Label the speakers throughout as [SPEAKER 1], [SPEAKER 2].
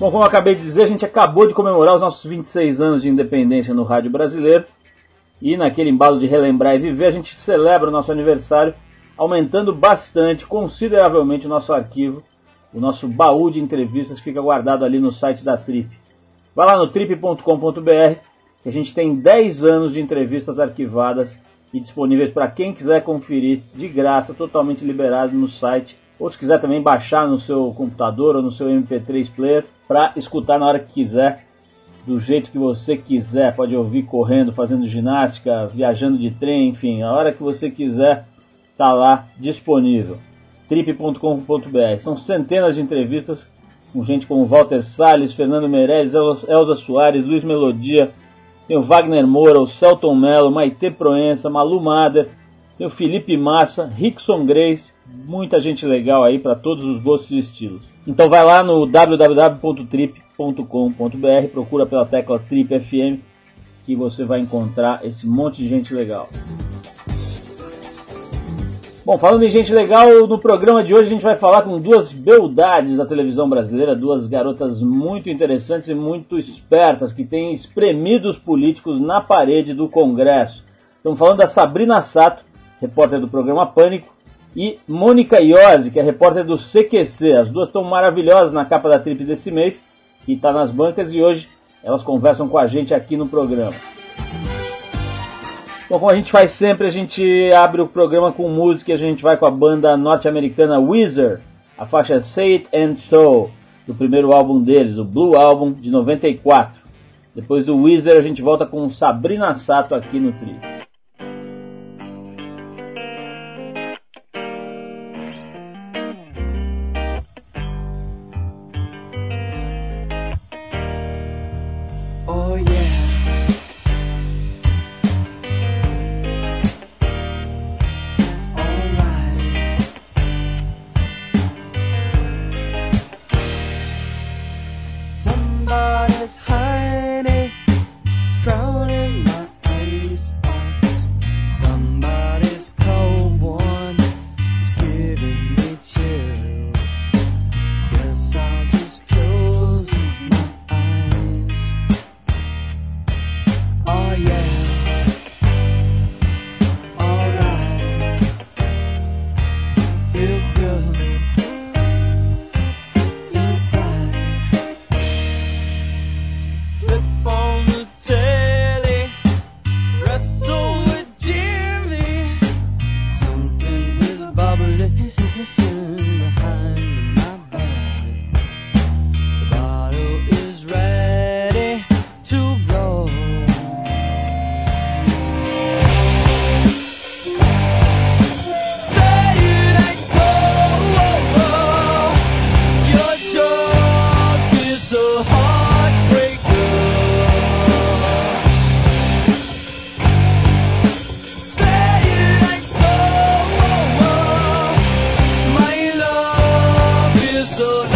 [SPEAKER 1] Bom, como eu acabei de dizer, a gente acabou de comemorar os nossos 26 anos de independência no rádio brasileiro. E naquele embalo de relembrar e viver, a gente celebra o nosso aniversário, aumentando bastante, consideravelmente, o nosso arquivo. O nosso baú de entrevistas fica guardado ali no site da Trip. Vai lá no trip.com.br, que a gente tem 10 anos de entrevistas arquivadas e disponíveis para quem quiser conferir de graça, totalmente liberado no site ou se quiser também baixar no seu computador ou no seu MP3 player para escutar na hora que quiser, do jeito que você quiser. Pode ouvir correndo, fazendo ginástica, viajando de trem, enfim, a hora que você quiser, tá lá disponível. trip.com.br. São centenas de entrevistas com gente como Walter Salles, Fernando Meirelles, Elza Soares, Luiz Melodia, tem o Wagner Moura, o Celton Mello, Maite Proença, Malu Mader, tem o Felipe Massa, Rickson Grace, muita gente legal aí para todos os gostos e estilos. Então vai lá no www.trip.com.br, procura pela tecla Trip FM que você vai encontrar esse monte de gente legal. Bom, falando em gente legal, no programa de hoje a gente vai falar com duas beldades da televisão brasileira, duas garotas muito interessantes e muito espertas que têm espremido os políticos na parede do Congresso. Estamos falando da Sabrina Sato, repórter do programa Pânico, e Mônica Iose, que é repórter do CQC. As duas estão maravilhosas na capa da Trip desse mês, que está nas bancas e hoje elas conversam com a gente aqui no programa. Bom, como a gente faz sempre, a gente abre o programa com música e a gente vai com a banda norte-americana Weezer, a faixa Say It and So, do primeiro álbum deles, o Blue Album de 94. Depois do Weezer a gente volta com Sabrina Sato aqui no Trio.
[SPEAKER 2] so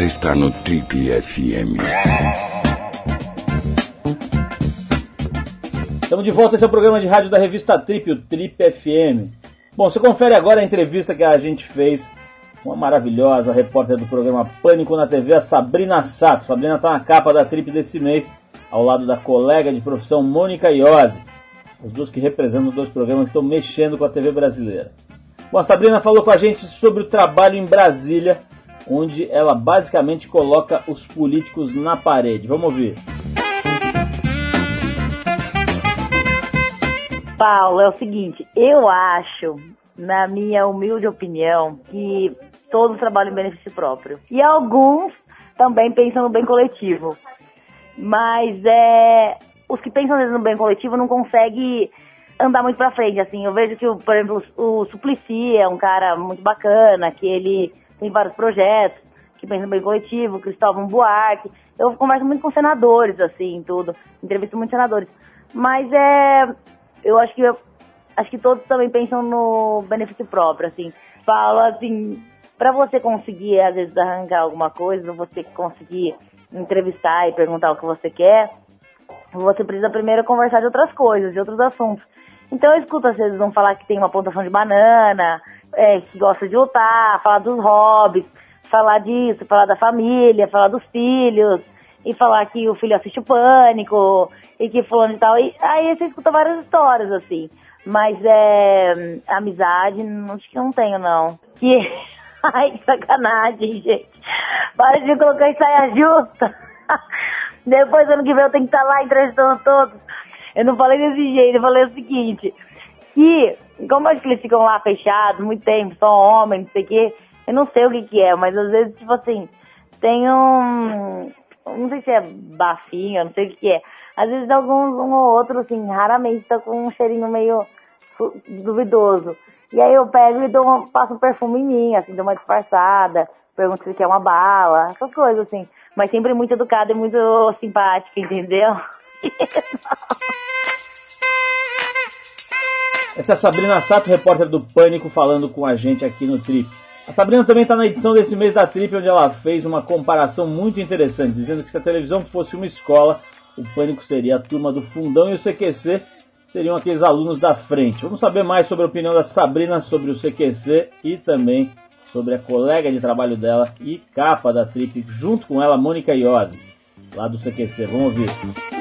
[SPEAKER 2] Você está no Trip FM.
[SPEAKER 1] Estamos de volta, esse é o programa de rádio da revista Trip, o Trip FM. Bom, você confere agora a entrevista que a gente fez com a maravilhosa repórter do programa Pânico na TV, a Sabrina Sato. Sabrina está na capa da Trip desse mês, ao lado da colega de profissão Mônica Iose. Os dois que representam dois programas estão mexendo com a TV brasileira. Bom, a Sabrina falou com a gente sobre o trabalho em Brasília, onde ela basicamente coloca os políticos na parede. Vamos ouvir.
[SPEAKER 3] Paulo, é o seguinte, eu acho, na minha humilde opinião, que todos trabalham em benefício próprio. E alguns também pensam no bem coletivo. Mas é, os que pensam no bem coletivo não conseguem andar muito pra frente, assim. Eu vejo que, por exemplo, o Suplicy é um cara muito bacana, que ele tem vários projetos, que pensa no bem coletivo, Cristóvão Buarque. Eu converso muito com senadores, assim, tudo. Entrevisto muitos senadores. Mas é. Eu acho que. Acho que todos também pensam no benefício próprio, assim. Falo assim, para você conseguir, às vezes, arrancar alguma coisa, você conseguir entrevistar e perguntar o que você quer, você precisa primeiro conversar de outras coisas, de outros assuntos. Então eu escuto às vezes vão falar que tem uma plantação de banana, é, que gosta de lutar, falar dos hobbies, falar disso, falar da família, falar dos filhos, e falar que o filho assiste o pânico, e que fulano e tal. E aí você escuta várias histórias, assim. Mas é. Amizade, acho que não tenho, não. Que. Ai, sacanagem, gente. Para de colocar em saia justa. Depois, ano que vem, eu tenho que estar lá entrevistando todos. Eu não falei desse jeito, eu falei o seguinte, que, como acho que eles ficam lá fechados muito tempo, só homens, não sei o quê, eu não sei o que que é, mas às vezes, tipo assim, tem um, não sei se é bafinho, não sei o que que é. Às vezes alguns, um ou outro, assim, raramente tá com um cheirinho meio duvidoso. E aí eu pego e dou uma, passo um perfume em mim, assim, dou uma disfarçada, pergunto se quer uma bala, essas coisas, assim. Mas sempre muito educada e muito simpática, entendeu?
[SPEAKER 1] Essa é a Sabrina Sato, repórter do Pânico, falando com a gente aqui no Trip. A Sabrina também está na edição desse mês da Trip, onde ela fez uma comparação muito interessante, dizendo que se a televisão fosse uma escola, o Pânico seria a turma do fundão e o CQC seriam aqueles alunos da frente. Vamos saber mais sobre a opinião da Sabrina sobre o CQC e também sobre a colega de trabalho dela e capa da Trip, junto com ela, Mônica Iose, lá do CQC. Vamos ouvir.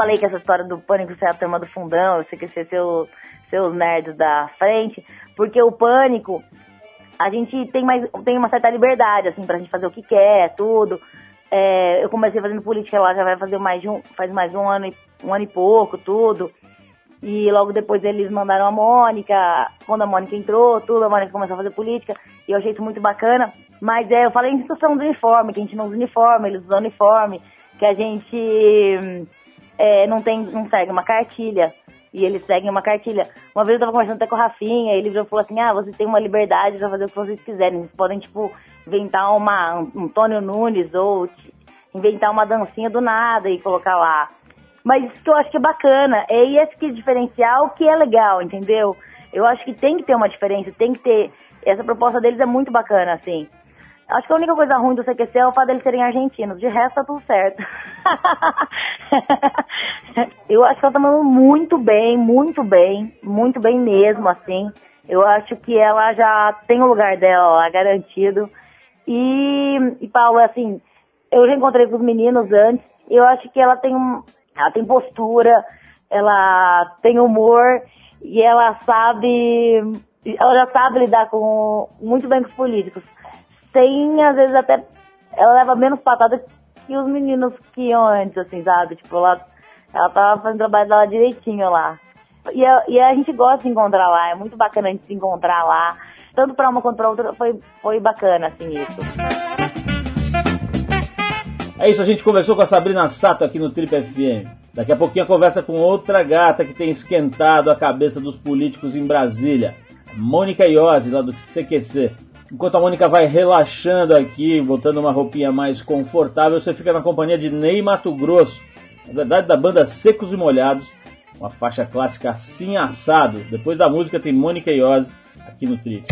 [SPEAKER 3] Falei que essa história do pânico ser a turma do fundão, sei que ser seu, seus nerds da frente, porque o pânico, a gente tem mais tem uma certa liberdade, assim, pra gente fazer o que quer, tudo. É, eu comecei fazendo política lá, já vai fazer mais um, faz mais um ano, um ano e pouco, tudo. E logo depois eles mandaram a Mônica, quando a Mônica entrou, tudo, a Mônica começou a fazer política, e eu achei isso muito bacana. Mas é, eu falei em instituição do uniforme, que a gente não usa uniforme, eles usam uniforme, que a gente é, não tem, não segue uma cartilha. E eles seguem uma cartilha. Uma vez eu tava conversando até com o Rafinha, ele falou assim, ah, vocês têm uma liberdade pra fazer o que vocês quiserem. Vocês podem, tipo, inventar uma, um Antônio Nunes ou inventar uma dancinha do nada e colocar lá. Mas isso que eu acho que é bacana. É esse que é diferencial que é legal, entendeu? Eu acho que tem que ter uma diferença, tem que ter. Essa proposta deles é muito bacana, assim. Acho que a única coisa ruim do CQC é o fato deles serem argentinos. De resto, tá tudo certo. eu acho que ela tá mandando muito bem, muito bem, muito bem mesmo, assim. Eu acho que ela já tem o lugar dela lá garantido. E, e Paulo, assim, eu já encontrei com os meninos antes. Eu acho que ela tem um, ela tem postura, ela tem humor e ela sabe, ela já sabe lidar com muito bem com os políticos tem, às vezes, até. Ela leva menos patada que os meninos que iam antes, assim, sabe? Tipo, ela, ela tava fazendo o trabalho dela direitinho lá. E a, e a gente gosta de encontrar lá, é muito bacana a gente se encontrar lá. Tanto pra uma quanto pra outra foi, foi bacana, assim, isso.
[SPEAKER 1] É isso, a gente conversou com a Sabrina Sato aqui no Trip FM. Daqui a pouquinho a conversa com outra gata que tem esquentado a cabeça dos políticos em Brasília. Mônica Iose, lá do CQC. Enquanto a Mônica vai relaxando aqui, botando uma roupinha mais confortável, você fica na companhia de Ney Mato Grosso, na verdade da banda Secos e Molhados, uma faixa clássica assim assado. Depois da música tem Mônica Iose aqui no Trip.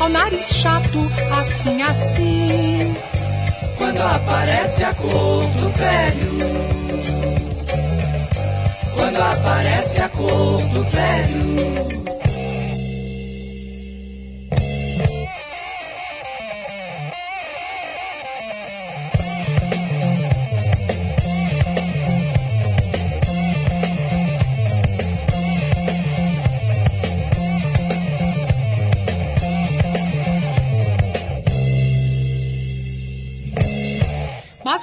[SPEAKER 4] Ao nariz chato, assim, assim.
[SPEAKER 5] Quando aparece a cor do velho. Quando aparece a cor do velho.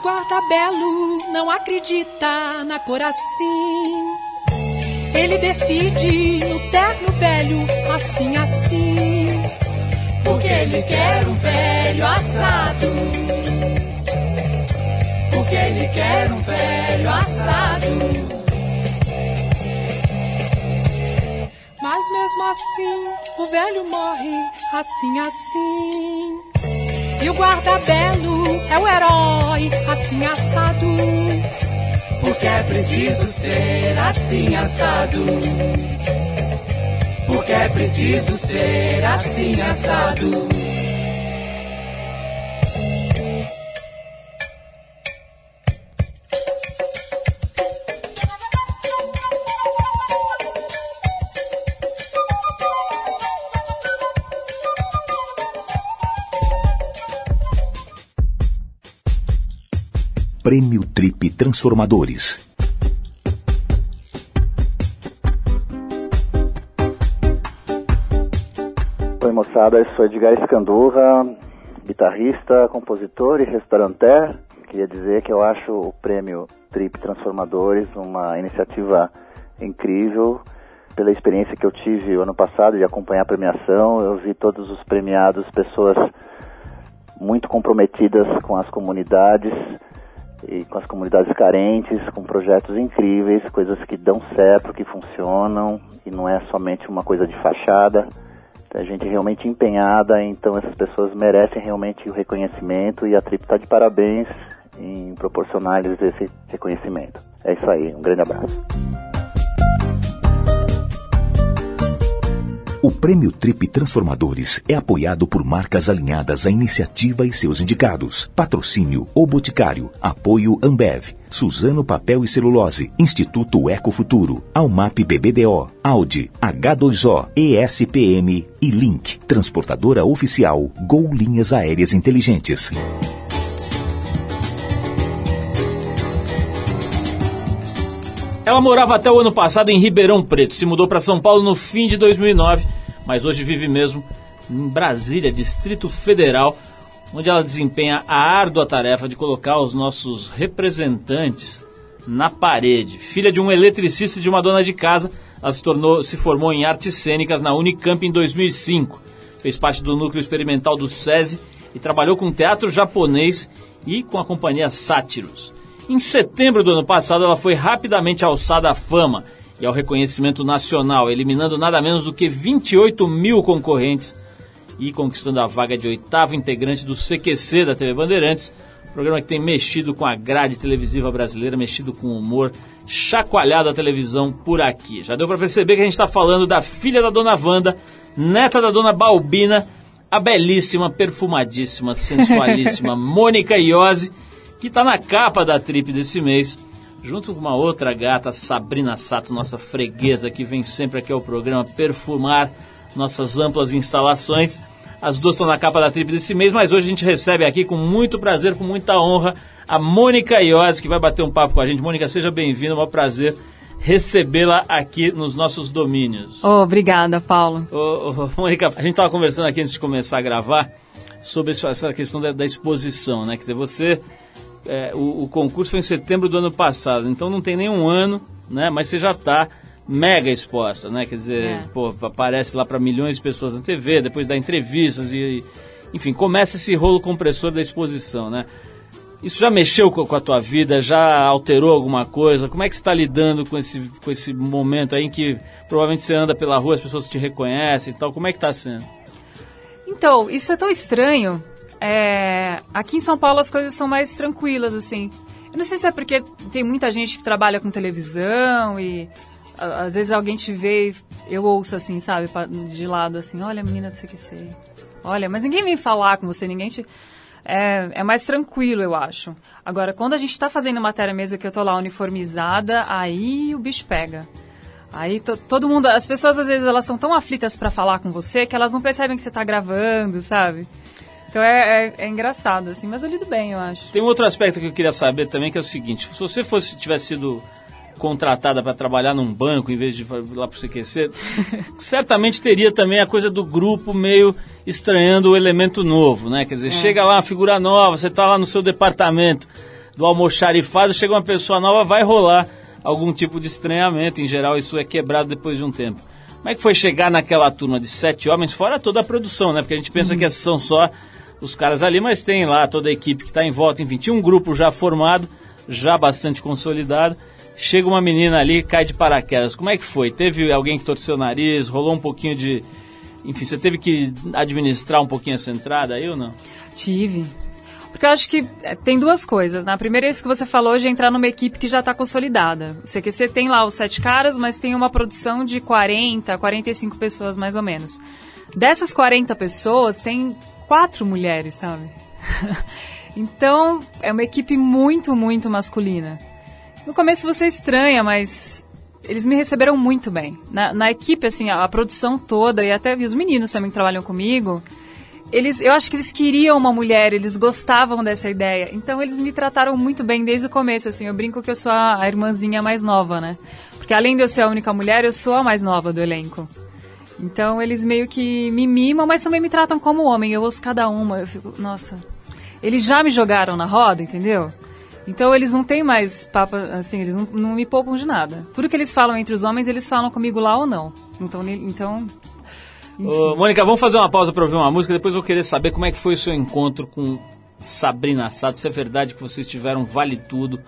[SPEAKER 4] Mas guarda-belo não acredita na cor assim. Ele decide no terno velho, assim, assim.
[SPEAKER 5] Porque ele quer um velho assado. Porque ele quer um velho assado.
[SPEAKER 4] Mas mesmo assim, o velho morre, assim, assim. E o guarda-belo é o herói, assim assado.
[SPEAKER 5] Porque é preciso ser assim assado. Porque é preciso ser assim assado.
[SPEAKER 6] Prêmio Trip Transformadores.
[SPEAKER 7] Oi moçada, eu sou Edgar Escandurra, guitarrista, compositor e restauranter. Queria dizer que eu acho o prêmio Trip Transformadores uma iniciativa incrível. Pela experiência que eu tive o ano passado de acompanhar a premiação, eu vi todos os premiados pessoas muito comprometidas com as comunidades e com as comunidades carentes, com projetos incríveis, coisas que dão certo, que funcionam e não é somente uma coisa de fachada. Tem a gente realmente empenhada, então essas pessoas merecem realmente o reconhecimento e a Trip está de parabéns em proporcionar-lhes esse reconhecimento. É isso aí, um grande abraço.
[SPEAKER 6] O Prêmio Trip Transformadores é apoiado por marcas alinhadas à iniciativa e seus indicados. Patrocínio O Boticário. Apoio Ambev. Suzano Papel e Celulose. Instituto Ecofuturo. Almap BBDO. Audi. H2O. ESPM e Link. Transportadora oficial Gol Linhas Aéreas Inteligentes.
[SPEAKER 1] Ela morava até o ano passado em Ribeirão Preto, se mudou para São Paulo no fim de 2009, mas hoje vive mesmo em Brasília, Distrito Federal, onde ela desempenha a árdua tarefa de colocar os nossos representantes na parede. Filha de um eletricista e de uma dona de casa, ela se, tornou, se formou em artes cênicas na Unicamp em 2005. Fez parte do núcleo experimental do SESI e trabalhou com teatro japonês e com a companhia Sátiros. Em setembro do ano passado, ela foi rapidamente alçada à fama e ao reconhecimento nacional, eliminando nada menos do que 28 mil concorrentes e conquistando a vaga de oitavo integrante do CQC da TV Bandeirantes, programa que tem mexido com a grade televisiva brasileira, mexido com o humor, chacoalhado a televisão por aqui. Já deu para perceber que a gente está falando da filha da dona Wanda, neta da dona Balbina, a belíssima, perfumadíssima, sensualíssima Mônica Iose, que está na capa da trip desse mês, junto com uma outra gata, Sabrina Sato, nossa freguesa, que vem sempre aqui ao programa perfumar nossas amplas instalações. As duas estão na capa da trip desse mês, mas hoje a gente recebe aqui com muito prazer, com muita honra, a Mônica Iose, que vai bater um papo com a gente. Mônica, seja bem-vinda, é um prazer recebê-la aqui nos nossos domínios.
[SPEAKER 8] Oh, obrigada, Paulo.
[SPEAKER 1] Ô, ô, Mônica, a gente estava conversando aqui antes de começar a gravar sobre essa questão da, da exposição, né? Quer dizer, você é, o, o, concurso foi em setembro do ano passado, então não tem nenhum ano, né? Mas você já está mega exposta, né? Quer dizer, é. pô, aparece lá para milhões de pessoas na TV, depois dá entrevistas e, enfim, começa esse rolo compressor da exposição, né? Isso já mexeu com, com a tua vida? Já alterou alguma coisa? Como é que você está lidando com esse, com esse momento aí em que provavelmente você anda pela rua, as pessoas te reconhecem e tal? Como é que está sendo?
[SPEAKER 8] Então, isso é tão estranho é, aqui em São Paulo as coisas são mais tranquilas, assim. Eu não sei se é porque tem muita gente que trabalha com televisão e a, às vezes alguém te vê e eu ouço assim, sabe, de lado assim, olha menina do sei. Olha, mas ninguém vem falar com você, ninguém te... É, é mais tranquilo, eu acho. Agora, quando a gente está fazendo matéria mesmo que eu tô lá uniformizada, aí o bicho pega. Aí to, todo mundo, as pessoas às vezes elas são tão aflitas para falar com você que elas não percebem que você está gravando, sabe? Então é, é, é, engraçado, assim, mas eu lido bem, eu acho.
[SPEAKER 1] Tem um outro aspecto que eu queria saber também, que é o seguinte: se você fosse tivesse sido contratada para trabalhar num banco em vez de ir lá para o CQC, certamente teria também a coisa do grupo meio estranhando o elemento novo, né? Quer dizer, é. chega lá uma figura nova, você está lá no seu departamento do almoxarifado, chega uma pessoa nova, vai rolar algum tipo de estranhamento. Em geral, isso é quebrado depois de um tempo. Como é que foi chegar naquela turma de sete homens, fora toda a produção, né? Porque a gente pensa uhum. que são só os caras ali, mas tem lá toda a equipe que está em volta, enfim, tinha um grupo já formado, já bastante consolidado. Chega uma menina ali cai de paraquedas. Como é que foi? Teve alguém que torceu o nariz, rolou um pouquinho de. Enfim, você teve que administrar um pouquinho essa entrada aí ou não?
[SPEAKER 8] Tive. Porque eu acho que é, tem duas coisas. Na né? primeira, isso que você falou de entrar numa equipe que já está consolidada. O CQC tem lá os sete caras, mas tem uma produção de 40, 45 pessoas mais ou menos. Dessas 40 pessoas, tem quatro mulheres, sabe? então, é uma equipe muito, muito masculina. No começo você estranha, mas eles me receberam muito bem. Na, na equipe, assim, a, a, produção toda, e até os meninos também que trabalham comigo, eles, eu acho que eles queriam uma mulher, eles gostavam dessa ideia. Então eles me trataram muito bem desde o começo, assim, eu brinco que eu sou a, a irmãzinha mais nova, né? Porque além de eu ser a única mulher, eu sou a mais nova do elenco. Então eles meio que me mimam, mas também me tratam como homem. Eu ouço cada uma, eu fico, nossa. Eles já me jogaram na roda, entendeu? Então eles não têm mais papo, assim, eles não, não, me poupam de nada. Tudo que eles falam entre os homens, eles falam comigo lá ou não. Então, então
[SPEAKER 1] Ô, Mônica, vamos fazer uma pausa para ouvir uma música, depois eu vou querer saber como é que foi o seu encontro com Sabrina Sato. Se é verdade que vocês tiveram vale tudo,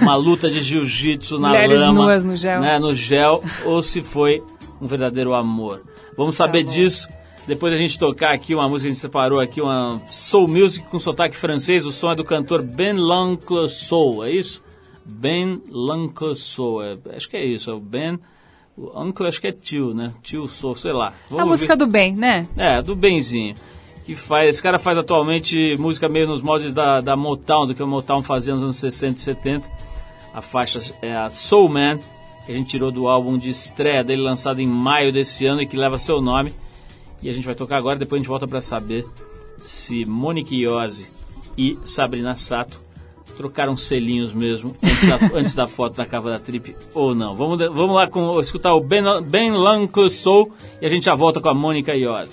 [SPEAKER 1] uma luta de jiu-jitsu na
[SPEAKER 8] Mulheres
[SPEAKER 1] lama,
[SPEAKER 8] nuas no gel.
[SPEAKER 1] Né, no gel, ou se foi um verdadeiro amor. Vamos saber tá disso. Depois a gente tocar aqui uma música, a gente separou aqui uma soul music com sotaque francês. O som é do cantor Ben L'Oncle Soul, é isso? Ben L'Oncle Soul, é, acho que é isso, é o Ben... O Uncle acho que é tio, né? Tio Soul, sei lá.
[SPEAKER 8] Vamos a música do bem, né?
[SPEAKER 1] É, do benzinho. Que faz, esse cara faz atualmente música meio nos moldes da, da Motown, do que o Motown fazia nos anos 60 e 70. A faixa é a Soul Man que a gente tirou do álbum de estreia dele, lançado em maio desse ano e que leva seu nome. E a gente vai tocar agora, depois a gente volta para saber se Monique Iose e Sabrina Sato trocaram selinhos mesmo antes da, antes da foto da capa da trip ou não. Vamos, vamos lá com, escutar o Ben, ben Lancle Soul e a gente já volta com a Mônica Iose.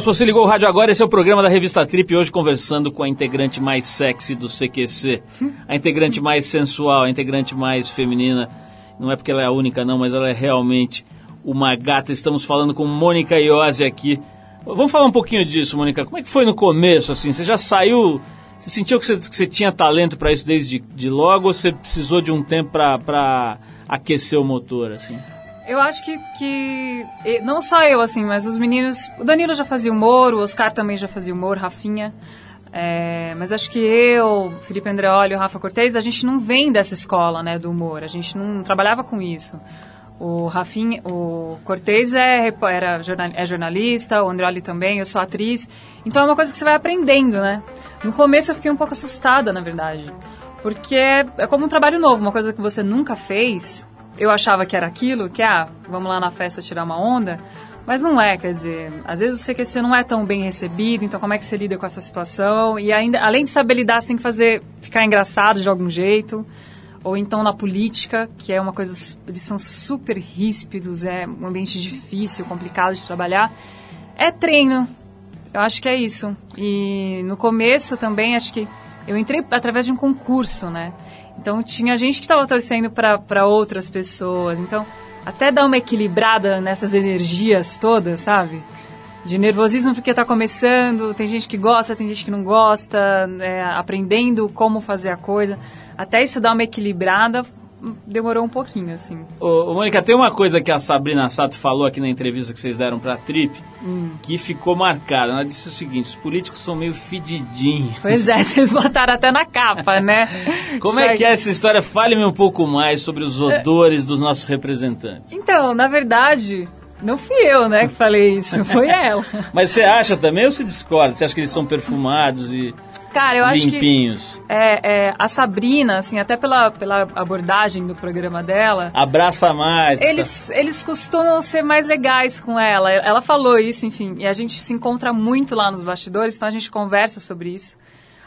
[SPEAKER 1] Se você ligou o rádio agora, esse é o programa da revista Trip, hoje conversando com a integrante mais sexy do CQC, a integrante mais sensual, a integrante mais feminina. Não é porque ela é a única, não, mas ela é realmente uma gata. Estamos falando com Mônica Iose aqui. Vamos falar um pouquinho disso, Mônica. Como é que foi no começo, assim? Você já saiu... Você sentiu que você, que você tinha talento para isso desde de logo ou você precisou de um tempo para aquecer o motor, assim?
[SPEAKER 8] Eu acho que, que. Não só eu, assim, mas os meninos. O Danilo já fazia humor, o Oscar também já fazia humor, Rafinha. É, mas acho que eu, Felipe Andreoli o Rafa Cortez, a gente não vem dessa escola né, do humor. A gente não trabalhava com isso. O Rafinha, o Cortez é, era, é jornalista, o Andreoli também, eu sou atriz. Então é uma coisa que você vai aprendendo, né? No começo eu fiquei um pouco assustada, na verdade. Porque é, é como um trabalho novo, uma coisa que você nunca fez eu achava que era aquilo, que, ah, vamos lá na festa tirar uma onda, mas não é, quer dizer, às vezes o CQC não é tão bem recebido, então como é que você lida com essa situação? E ainda, além de saber lidar, você tem que fazer, ficar engraçado de algum jeito. Ou então na política, que é uma coisa, eles são super ríspidos, é um ambiente difícil, complicado de trabalhar. É treino, eu acho que é isso. E no começo também, acho que eu entrei através de um concurso, né? Então tinha gente que estava torcendo para outras pessoas. Então, até dar uma equilibrada nessas energias todas, sabe? De nervosismo porque está começando, tem gente que gosta, tem gente que não gosta, é, aprendendo como fazer a coisa. Até isso dar uma equilibrada demorou um pouquinho, assim.
[SPEAKER 1] Ô, ô, Mônica, tem uma coisa que a Sabrina Sato falou aqui na entrevista que vocês deram pra Trip, hum. que ficou marcada. Ela disse o seguinte, os políticos são meio fedidinhos.
[SPEAKER 8] Pois é, vocês botaram até na capa, né?
[SPEAKER 1] Como é que é essa história? Fale-me um pouco mais sobre os odores dos nossos representantes.
[SPEAKER 8] Então, na verdade... Não fui eu, né, que falei isso, foi ela.
[SPEAKER 1] Mas você acha também ou você discorda? Você acha que eles são perfumados e
[SPEAKER 8] Cara, eu
[SPEAKER 1] acho
[SPEAKER 8] limpinhos. que é, é, a Sabrina, assim, até pela, pela abordagem do programa dela.
[SPEAKER 1] Abraça mais.
[SPEAKER 8] Eles, tá. eles costumam ser mais legais com ela. Ela falou isso, enfim, e a gente se encontra muito lá nos bastidores, então a gente conversa sobre isso.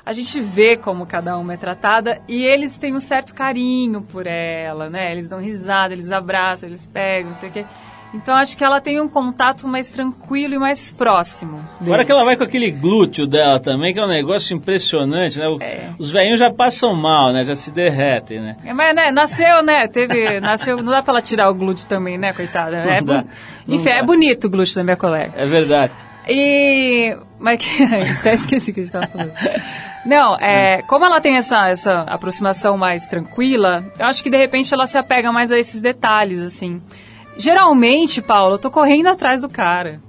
[SPEAKER 8] A gente vê como cada uma é tratada e eles têm um certo carinho por ela, né? Eles dão risada, eles abraçam, eles pegam, não sei o quê. Então acho que ela tem um contato mais tranquilo e mais próximo. Deles.
[SPEAKER 1] Fora que ela vai com aquele glúteo dela também, que é um negócio impressionante, né? É. Os velhinhos já passam mal, né? Já se derretem, né?
[SPEAKER 8] É, mas, né, nasceu, né? Teve. nasceu. Não dá pra ela tirar o glúteo também, né, coitada? É, dá, Enfim, é bonito o glúteo da minha colega.
[SPEAKER 1] É verdade.
[SPEAKER 8] E. Mas que. Até esqueci o que a gente tava falando. Não, é, como ela tem essa, essa aproximação mais tranquila, eu acho que de repente ela se apega mais a esses detalhes, assim. Geralmente, Paulo, eu tô correndo atrás do cara.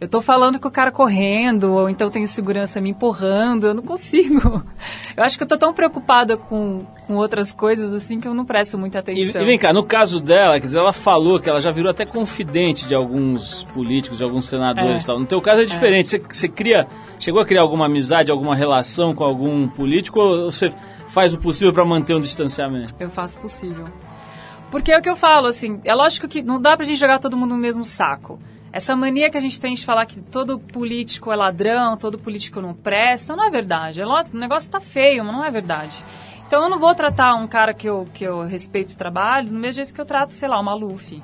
[SPEAKER 8] Eu tô falando com o cara correndo, ou então tenho segurança me empurrando, eu não consigo. Eu acho que eu tô tão preocupada com, com outras coisas assim que eu não presto muita
[SPEAKER 1] E,
[SPEAKER 8] atenção.
[SPEAKER 1] e vem cá, no caso dela, quer dizer, ela falou que ela já virou até confidente de alguns políticos, de alguns senadores
[SPEAKER 8] É.
[SPEAKER 1] e tal. No teu caso é diferente. Você, você cria, chegou a criar alguma amizade, alguma relação com algum político ou você faz o possível para manter um distanciamento?
[SPEAKER 8] Eu faço o possível. Porque é o que eu falo, assim, é lógico que não dá pra gente jogar todo mundo no mesmo saco. Essa mania que a gente tem de falar que todo político é ladrão, todo político não presta, não é verdade. É O negócio tá feio, mas não é verdade. Então eu não vou tratar um cara que eu, que eu respeito o trabalho do mesmo jeito que eu trato, sei lá, o Maluf.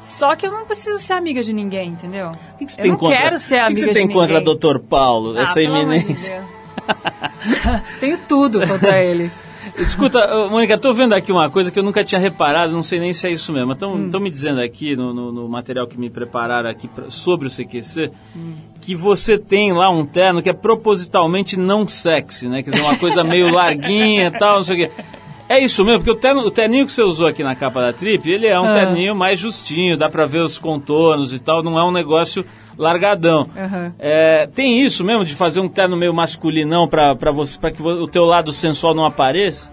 [SPEAKER 8] Só que eu não preciso ser amiga de ninguém, entendeu?
[SPEAKER 1] O que, que você
[SPEAKER 8] eu
[SPEAKER 1] tem
[SPEAKER 8] não
[SPEAKER 1] contra,
[SPEAKER 8] quero ser
[SPEAKER 1] o que
[SPEAKER 8] amiga
[SPEAKER 1] que você
[SPEAKER 8] de
[SPEAKER 1] tem contra
[SPEAKER 8] ninguém.
[SPEAKER 1] Dr. Paulo,
[SPEAKER 8] Ah,
[SPEAKER 1] essa
[SPEAKER 8] de
[SPEAKER 1] eminência?
[SPEAKER 8] Deus. Tenho tudo contra ele.
[SPEAKER 1] Escuta, Mônica, tô vendo aqui uma coisa que eu nunca tinha reparado, não sei nem se é isso mesmo. Estão
[SPEAKER 8] Hum.
[SPEAKER 1] me dizendo aqui no, no- no material que me prepararam aqui pra- sobre o CQC
[SPEAKER 8] Hum.
[SPEAKER 1] que você tem lá um terno que é propositalmente não sexy, né? Quer dizer, uma coisa meio larguinha e tal, não sei o quê. É isso mesmo, porque o, terno, o terninho que você usou aqui na capa da Trip, ele é um
[SPEAKER 8] Ah.
[SPEAKER 1] terninho mais justinho, dá pra ver os contornos e tal, não é um negócio largadão.
[SPEAKER 8] Aham.
[SPEAKER 1] É, tem isso mesmo de fazer um terno meio masculinão pra, você, pra que o teu lado sensual não apareça?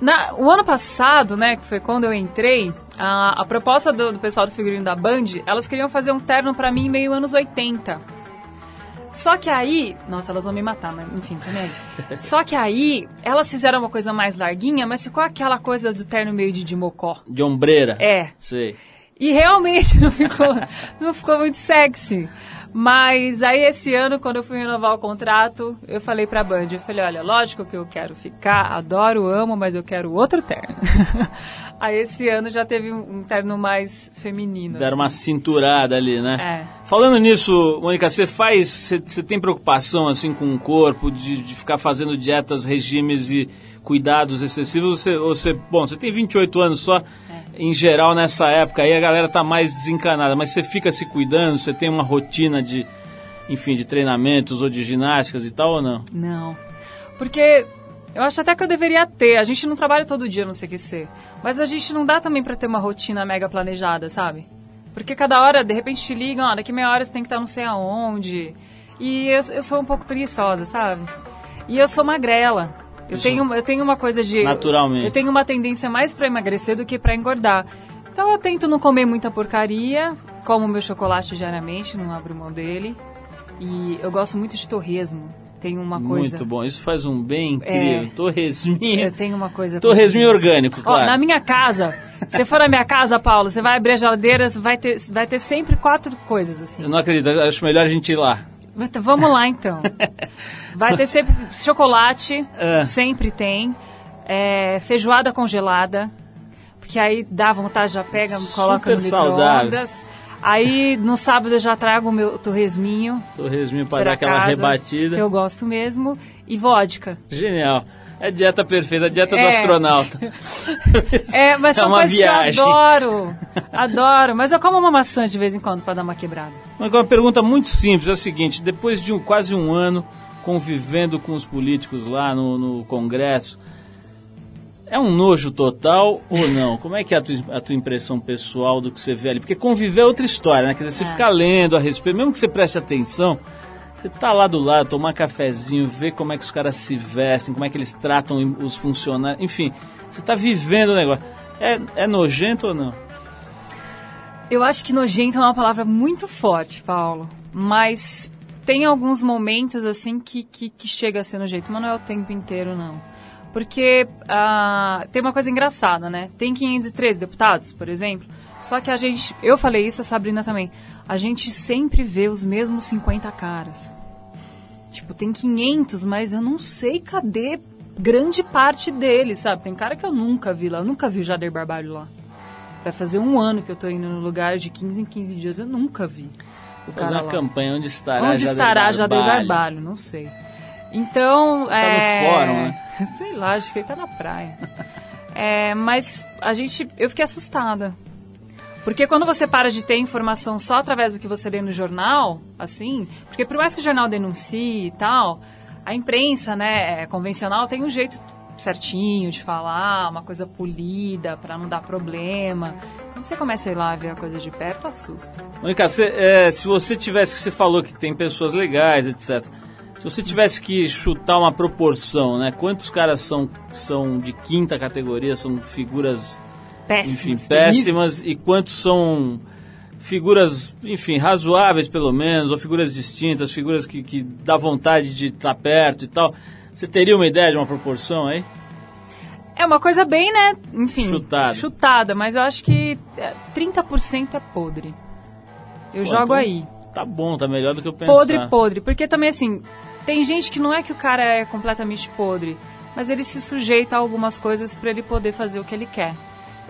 [SPEAKER 8] Na- o ano passado, né, que foi quando eu entrei, a, a proposta do, do pessoal do figurino da Band, elas queriam fazer um terno pra mim meio anos 80. Só que aí, nossa, elas vão me matar, mas enfim, também. Só que aí, elas fizeram uma coisa mais larguinha, mas ficou aquela coisa do terno meio de, de mocó.
[SPEAKER 1] De ombreira?
[SPEAKER 8] É.
[SPEAKER 1] Sei.
[SPEAKER 8] E realmente não ficou, não ficou muito sexy. Mas aí esse ano, quando eu fui renovar o contrato, eu falei pra Band, eu falei, olha, lógico que eu quero ficar, adoro, amo, mas eu quero outro terno. aí esse ano já teve um, um terno mais feminino.
[SPEAKER 1] Deram uma
[SPEAKER 8] assim.
[SPEAKER 1] cinturada ali, né?
[SPEAKER 8] É.
[SPEAKER 1] Falando nisso, Mônica, você faz. Você, você tem preocupação assim com o corpo, de, de ficar fazendo dietas, regimes e cuidados excessivos? Você, ou você, bom, você tem 28 anos só. Em geral, nessa época aí a galera tá mais desencanada, mas você fica se cuidando, você tem uma rotina de, enfim, de treinamentos ou de ginásticas e tal ou não?
[SPEAKER 8] Não. Porque eu acho até que eu deveria ter. A gente não trabalha todo dia no CQC. Mas a gente não dá também pra ter uma rotina mega planejada, sabe? Porque cada hora, de repente, te ligam, ó, daqui meia hora você tem que estar não sei aonde. E eu, eu sou um pouco preguiçosa, sabe? E eu sou magrela. Eu tenho, eu tenho uma coisa de.
[SPEAKER 1] Naturalmente.
[SPEAKER 8] Eu tenho uma tendência mais pra emagrecer do que pra engordar. Então eu tento não comer muita porcaria, como meu chocolate diariamente, não abro mão dele. E eu gosto muito de torresmo. Tem uma coisa.
[SPEAKER 1] Muito bom, isso faz um bem incrível.
[SPEAKER 8] É.
[SPEAKER 1] Torresminho.
[SPEAKER 8] Eu tenho uma coisa.
[SPEAKER 1] Torresminho
[SPEAKER 8] com-
[SPEAKER 1] orgânico,
[SPEAKER 8] Ó,
[SPEAKER 1] claro.
[SPEAKER 8] na minha casa, se você for na minha casa, Paulo, você vai abrir a geladeira, vai ter, vai ter sempre quatro coisas assim.
[SPEAKER 1] Eu não acredito, acho melhor a gente ir lá.
[SPEAKER 8] Então, Vamos lá então. Vai ter sempre chocolate,
[SPEAKER 1] É.
[SPEAKER 8] sempre tem. É, feijoada congelada, porque aí dá vontade, já pega, coloca no
[SPEAKER 1] Super
[SPEAKER 8] micro-ondas. Aí no sábado eu já trago o meu torresminho
[SPEAKER 1] Torresminho para dar aquela
[SPEAKER 8] casa,
[SPEAKER 1] rebatida.
[SPEAKER 8] que eu gosto mesmo, e vodka.
[SPEAKER 1] Genial. É dieta perfeita, a dieta do
[SPEAKER 8] É.
[SPEAKER 1] astronauta.
[SPEAKER 8] É, mas
[SPEAKER 1] é
[SPEAKER 8] são
[SPEAKER 1] uma
[SPEAKER 8] coisas
[SPEAKER 1] viagem.
[SPEAKER 8] que eu adoro. Adoro. Mas eu como uma maçã de vez em quando pra dar uma quebrada.
[SPEAKER 1] Mas uma pergunta muito simples é a seguinte: depois de um, quase um ano convivendo com os políticos lá no, no Congresso, é um nojo total ou não? Como é que é a tua, a tua impressão pessoal do que você vê ali? Porque conviver é outra história, né? Quer dizer, você
[SPEAKER 8] É.
[SPEAKER 1] fica lendo a respeito, mesmo que você preste atenção, você tá lá do lado, tomar cafezinho, ver como é que os caras se vestem, como é que eles tratam os funcionários, enfim, você tá vivendo o negócio. É, é nojento ou não?
[SPEAKER 8] Eu acho que nojento é uma palavra muito forte, Paulo. Mas tem alguns momentos, assim, que, que, que chega a ser nojento. Mas não é o tempo inteiro, não. Porque ah, tem uma coisa engraçada, né? Tem 513 deputados, por exemplo. Só que a gente... Eu falei isso, a Sabrina também. A gente sempre vê os mesmos 50 caras. Tipo, tem 500, mas eu não sei cadê grande parte deles, sabe? Tem cara que eu nunca vi lá. Eu nunca vi o Jader Barbalho lá. Vai fazer um ano que eu tô indo no lugar de 15 em 15 dias. Eu nunca vi. O
[SPEAKER 1] Fazer uma
[SPEAKER 8] lá.
[SPEAKER 1] campanha onde estará
[SPEAKER 8] Onde
[SPEAKER 1] Jader
[SPEAKER 8] estará Jader
[SPEAKER 1] Barbalho?
[SPEAKER 8] Barbalho? Não sei. Então,
[SPEAKER 1] Tá
[SPEAKER 8] é...
[SPEAKER 1] no fórum, né?
[SPEAKER 8] Sei lá, acho que ele tá na praia. É, mas a gente... Eu fiquei assustada. Porque quando você para de ter informação só através do que você lê no jornal, assim, porque por mais que o jornal denuncie e tal, a imprensa, né, é, convencional tem um jeito certinho de falar, uma coisa polida para não dar problema. Quando você começa a ir lá ver a coisa de perto, assusta.
[SPEAKER 1] Mônica, cê, é, se você tivesse, que você falou que tem pessoas legais, etc. Se você tivesse que chutar uma proporção, né? Quantos caras são, são de quinta categoria, são figuras
[SPEAKER 8] péssimas,
[SPEAKER 1] enfim, péssimas e quantos são figuras, enfim, razoáveis pelo menos, ou figuras distintas, figuras que, que dá vontade de estar perto e tal. Você teria uma ideia de uma proporção aí?
[SPEAKER 8] É uma coisa bem, né? Enfim,
[SPEAKER 1] chutada,
[SPEAKER 8] chutada mas eu acho que 30% é podre. Eu Pô, jogo então, aí.
[SPEAKER 1] Tá bom, tá melhor do que eu pensava.
[SPEAKER 8] Podre, podre. Porque também, assim, tem gente que não é que o cara é completamente podre, mas ele se sujeita a algumas coisas para ele poder fazer o que ele quer.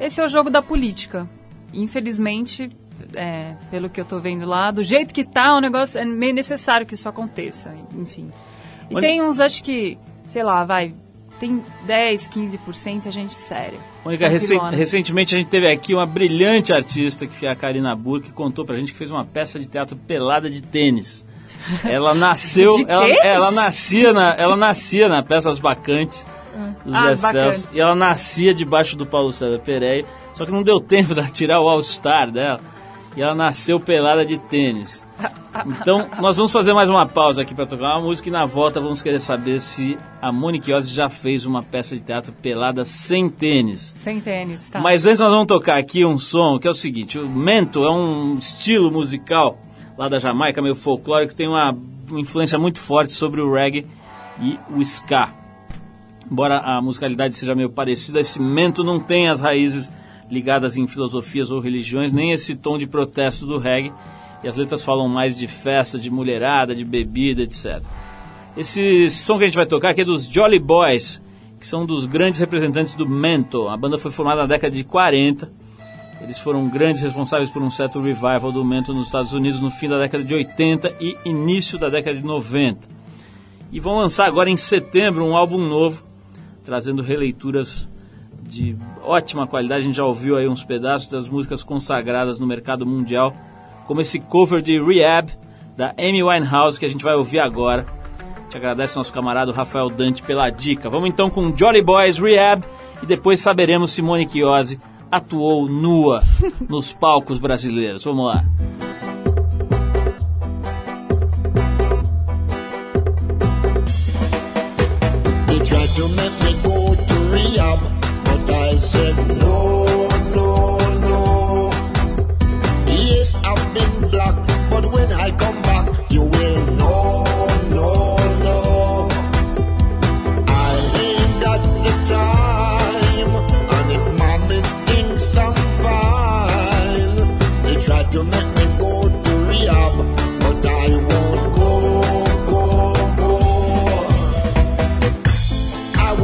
[SPEAKER 8] Esse é o jogo da política. Infelizmente, é, pelo que eu tô vendo lá, do jeito que tá, o negócio é meio necessário que isso aconteça, enfim. E Onde... tem uns, acho que, sei lá, vai, tem 10, 15% a gente séria.
[SPEAKER 1] Mônica, recent, recentemente a gente teve aqui uma brilhante artista, que é a Karina Burke, que contou pra gente que fez uma peça de teatro pelada de tênis. Ela nasceu, ela, ela, nascia na, ela nascia na peça As Bacantes dos ah, Celso, e ela nascia debaixo do Paulo César Pereira, só que não deu tempo de tirar o All-Star dela, e ela nasceu pelada de tênis. Então, nós vamos fazer mais uma pausa aqui para tocar uma música e na volta vamos querer saber se a Monique Ozzy já fez uma peça de teatro pelada sem tênis.
[SPEAKER 8] Sem tênis, tá.
[SPEAKER 1] Mas antes nós vamos tocar aqui um som que é o seguinte, o mento é um estilo musical lá da Jamaica, meio folclórico, tem uma influência muito forte sobre o reggae e o ska. Embora a musicalidade seja meio parecida, esse mento não tem as raízes ligadas em filosofias ou religiões, nem esse tom de protesto do reggae, e as letras falam mais de festa, de mulherada, de bebida, etc. Esse som que a gente vai tocar aqui é dos Jolly Boys, que são dos grandes representantes do Mento. A banda foi formada na década de 40 eles foram grandes responsáveis por um certo revival do mento nos Estados Unidos no fim da década de 80 e início da década de 90. E vão lançar agora em setembro um álbum novo, trazendo releituras de ótima qualidade. A gente já ouviu aí uns pedaços das músicas consagradas no mercado mundial, como esse cover de Rehab da Amy Winehouse que a gente vai ouvir agora. Te agradece nosso camarada Rafael Dante pela dica. Vamos então com Jolly Boys Rehab e depois saberemos Simone Chiose atuou nua nos palcos brasileiros. Vamos lá. to make me go to rehab, but I said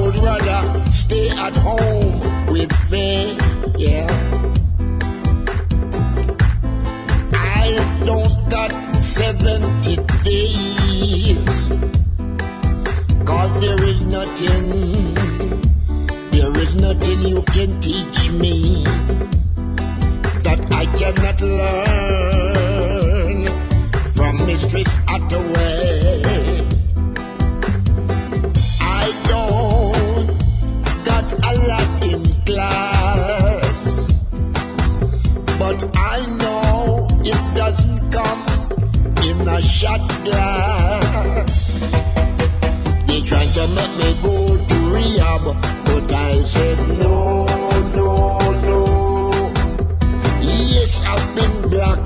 [SPEAKER 1] would rather stay at home with me, yeah. I don't got 70 days, cause there is nothing, there is nothing you can teach me that I cannot learn from Mistress Attaway. Shot glass. They tried to make me go to rehab, but I said no, no, no. Yes, I've been black,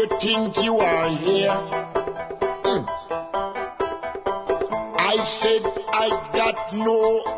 [SPEAKER 1] you think you are here? Hmm. I
[SPEAKER 9] said I got no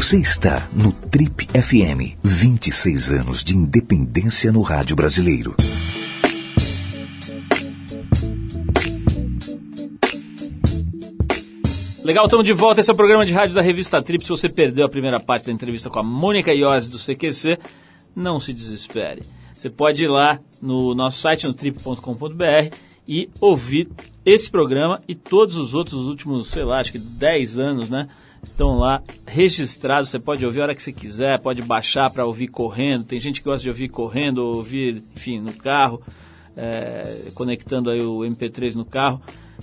[SPEAKER 6] Você está no Trip FM. 26 anos de independência no rádio brasileiro.
[SPEAKER 1] Legal, estamos de volta. Esse é o programa de rádio da revista Trip. Se você perdeu a primeira parte da entrevista com a Mônica Iose do CQC, não se desespere. Você pode ir lá no nosso site, no trip.com.br, e ouvir esse programa e todos os outros, os últimos, sei lá, acho que 10 anos, né? Estão lá registrados. Você pode ouvir a hora que você quiser, pode baixar para ouvir correndo. Tem gente que gosta de ouvir correndo, ou ouvir, enfim, no carro, é, conectando aí o MP3 no carro.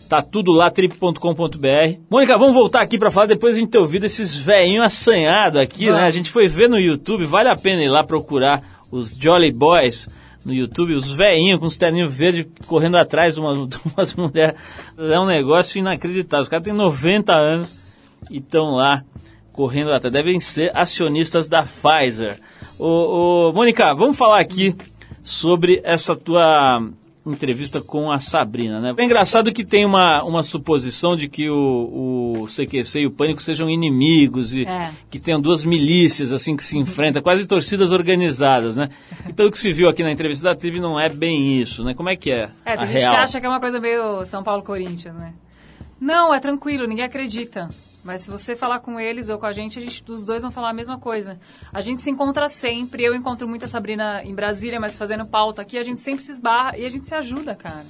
[SPEAKER 1] Tá tudo lá, trip.com.br. Mônica, vamos voltar aqui para falar depois de a gente ter ouvido esses velhinhos assanhados aqui, né? A gente foi ver no YouTube, vale a pena ir lá procurar os Jolly Boys no YouTube, os velhinhos com os terninhos verdes correndo atrás de umas, de umas mulheres. É um negócio inacreditável. Os caras têm 90 anos e estão lá correndo atrás. Devem ser acionistas da Pfizer. Ô, ô, Mônica, vamos falar aqui sobre essa tua entrevista com a Sabrina, né? É engraçado que tem uma, uma suposição de que o, o CQC e o Pânico sejam inimigos e
[SPEAKER 8] É.
[SPEAKER 1] que tenham duas milícias assim que se enfrentam, quase torcidas organizadas, né? E pelo que se viu aqui na entrevista da TV não é bem isso, né? Como é que é,
[SPEAKER 8] É,
[SPEAKER 1] a
[SPEAKER 8] tem gente
[SPEAKER 1] real?
[SPEAKER 8] que acha que é uma coisa meio São Paulo-Corinthians, né? Não, é tranquilo, ninguém acredita. Mas se você falar com eles ou com a gente, a gente, os dois vão falar a mesma coisa. A gente se encontra sempre, eu encontro muito a Sabrina em Brasília, mas fazendo pauta aqui, a gente sempre se esbarra e a gente se ajuda, cara.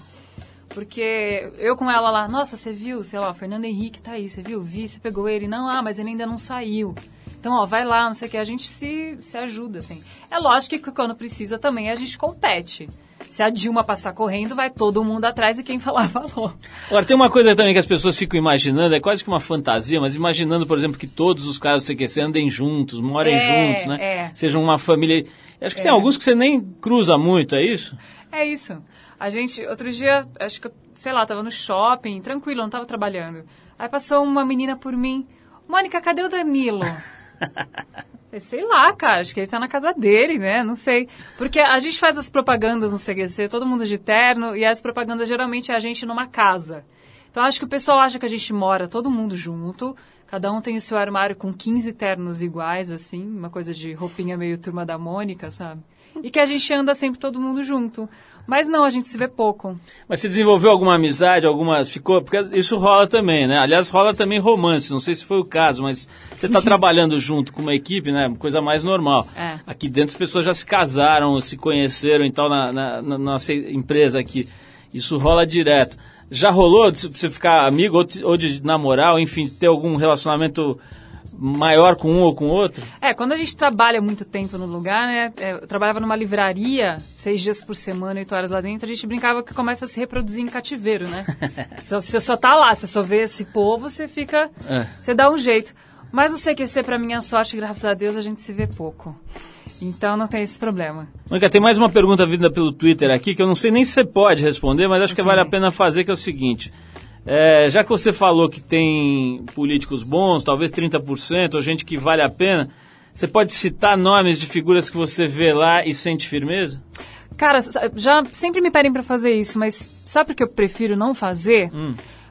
[SPEAKER 8] Porque eu com ela lá, nossa, você viu, sei lá, o Fernando Henrique tá aí, você viu? Vi, você pegou ele. Não, ah, mas ele ainda não saiu. Então, ó, vai lá, não sei o que, a gente se, se ajuda, assim. É lógico que quando precisa também a gente compete. Se a Dilma passar correndo, vai todo mundo atrás e quem falar falou.
[SPEAKER 1] Agora, tem uma coisa também que as pessoas ficam imaginando, é quase que uma fantasia, mas imaginando, por exemplo, que todos os caras do CQC andem juntos, morem
[SPEAKER 8] É,
[SPEAKER 1] juntos, né?
[SPEAKER 8] é.
[SPEAKER 1] Sejam uma família. Acho que tem
[SPEAKER 8] É.
[SPEAKER 1] alguns que você nem cruza muito, é isso?
[SPEAKER 8] É isso. A gente, outro dia, acho que, eu, sei lá, tava no shopping, tranquilo, não tava trabalhando. Aí passou uma menina por mim. Mônica, cadê o Danilo? Falei, Sei lá, cara, acho que ele tá na casa dele, né? Não sei. Porque a gente faz as propagandas no CQC, todo mundo de terno, e as propagandas geralmente é a gente numa casa. Então acho que o pessoal acha que a gente mora todo mundo junto, cada um tem o seu armário com 15 ternos iguais, assim, uma coisa de roupinha meio turma da Mônica, sabe? E que a gente anda sempre todo mundo junto. Mas não, a gente se vê pouco.
[SPEAKER 1] Mas você desenvolveu alguma amizade, algumas. Ficou. Porque isso rola também, né? Aliás, rola também romance, não sei se foi o caso, mas você está trabalhando junto com uma equipe, né? Coisa mais normal.
[SPEAKER 8] É.
[SPEAKER 1] Aqui dentro as pessoas já se casaram, se conheceram e tal na, na- na nossa empresa aqui. Isso rola direto. Já rolou de você ficar amigo ou de, ou de namorar, ou enfim, ter algum relacionamento maior com um ou com outro?
[SPEAKER 8] É, quando a gente trabalha muito tempo no lugar, né? é, Eu trabalhava numa livraria, seis dias por semana, oito horas lá dentro, a gente brincava que começa a se reproduzir em cativeiro, né? Só- Você só tá lá, você só vê esse povo, você fica.
[SPEAKER 1] É.
[SPEAKER 8] Você dá um jeito. Mas o CQC, pra minha sorte, graças a Deus, a gente se vê pouco. Então não tem esse problema.
[SPEAKER 1] Mônica, tem mais uma pergunta vinda pelo Twitter aqui que eu não sei nem se você pode responder, mas acho que vale a pena fazer, que é o seguinte. É, já que você falou que tem políticos bons, talvez 30%, ou gente que vale a pena, você pode citar nomes de figuras que você vê lá e sente firmeza?
[SPEAKER 8] Cara, já sempre me pedem pra fazer isso, mas sabe por que eu prefiro não fazer?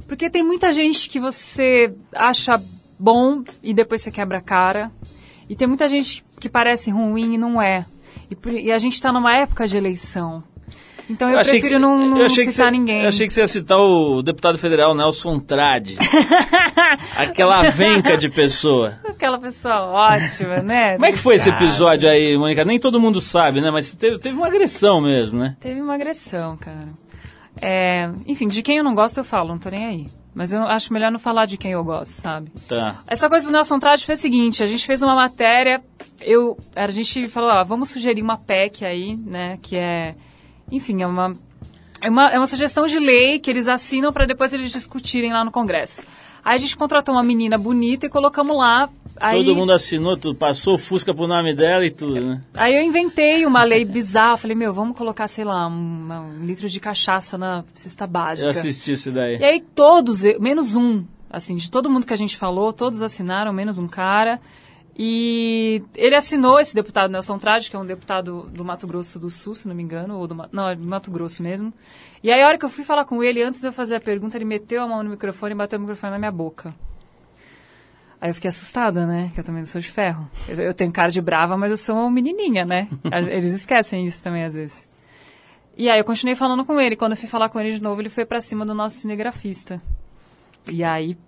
[SPEAKER 8] Porque tem muita gente que você acha bom e depois você quebra a cara. E tem muita gente que parece ruim e não é. E, e a gente tá numa época de eleição. Então eu,
[SPEAKER 1] achei
[SPEAKER 8] prefiro
[SPEAKER 1] que-
[SPEAKER 8] não, não
[SPEAKER 1] eu
[SPEAKER 8] citar
[SPEAKER 1] você-
[SPEAKER 8] ninguém.
[SPEAKER 1] Eu achei que você ia citar o deputado federal Nelson Trade. Aquela venca de pessoa.
[SPEAKER 8] Aquela pessoa ótima, né?
[SPEAKER 1] Como é que foi esse episódio aí, Mônica? Nem todo mundo sabe, né? Mas teve, teve uma agressão mesmo, né?
[SPEAKER 8] Teve uma agressão, cara. É, enfim, de quem eu não gosto eu falo, não tô nem aí. Mas eu acho melhor não falar de quem eu gosto, sabe?
[SPEAKER 1] Tá.
[SPEAKER 8] Essa coisa do Nelson Trade foi a seguinte, a gente fez uma matéria, eu, a gente falou, ó, vamos sugerir uma PEC aí, né, que é, enfim, é uma, é uma, é uma sugestão de lei que eles assinam para depois eles discutirem lá no Congresso. Aí a gente contratou uma menina bonita e colocamos lá, aí...
[SPEAKER 1] Todo mundo assinou, tudo, passou Fusca pro nome dela e tudo, né?
[SPEAKER 8] Aí eu inventei uma lei bizarra. Falei, meu, vamos colocar, sei lá, um, um litro de cachaça na cesta básica.
[SPEAKER 1] Eu assisti isso daí.
[SPEAKER 8] E aí todos, menos um, assim, de todo mundo que a gente falou, todos assinaram, menos um cara. E ele assinou esse deputado Nelson Trade, que é um deputado do Mato Grosso do Sul, se não me engano, ou do, não, é do Mato Grosso mesmo. E aí a hora que eu fui falar com ele, antes de eu fazer a pergunta, ele meteu a mão no microfone e bateu o microfone na minha boca. Aí eu fiquei assustada, né? Que eu também não sou de ferro. Eu, eu tenho cara de brava, mas eu sou uma menininha, né? Eles esquecem isso também às vezes. E aí eu continuei falando com ele. Quando eu fui falar com ele de novo, ele foi pra cima do nosso cinegrafista. E aí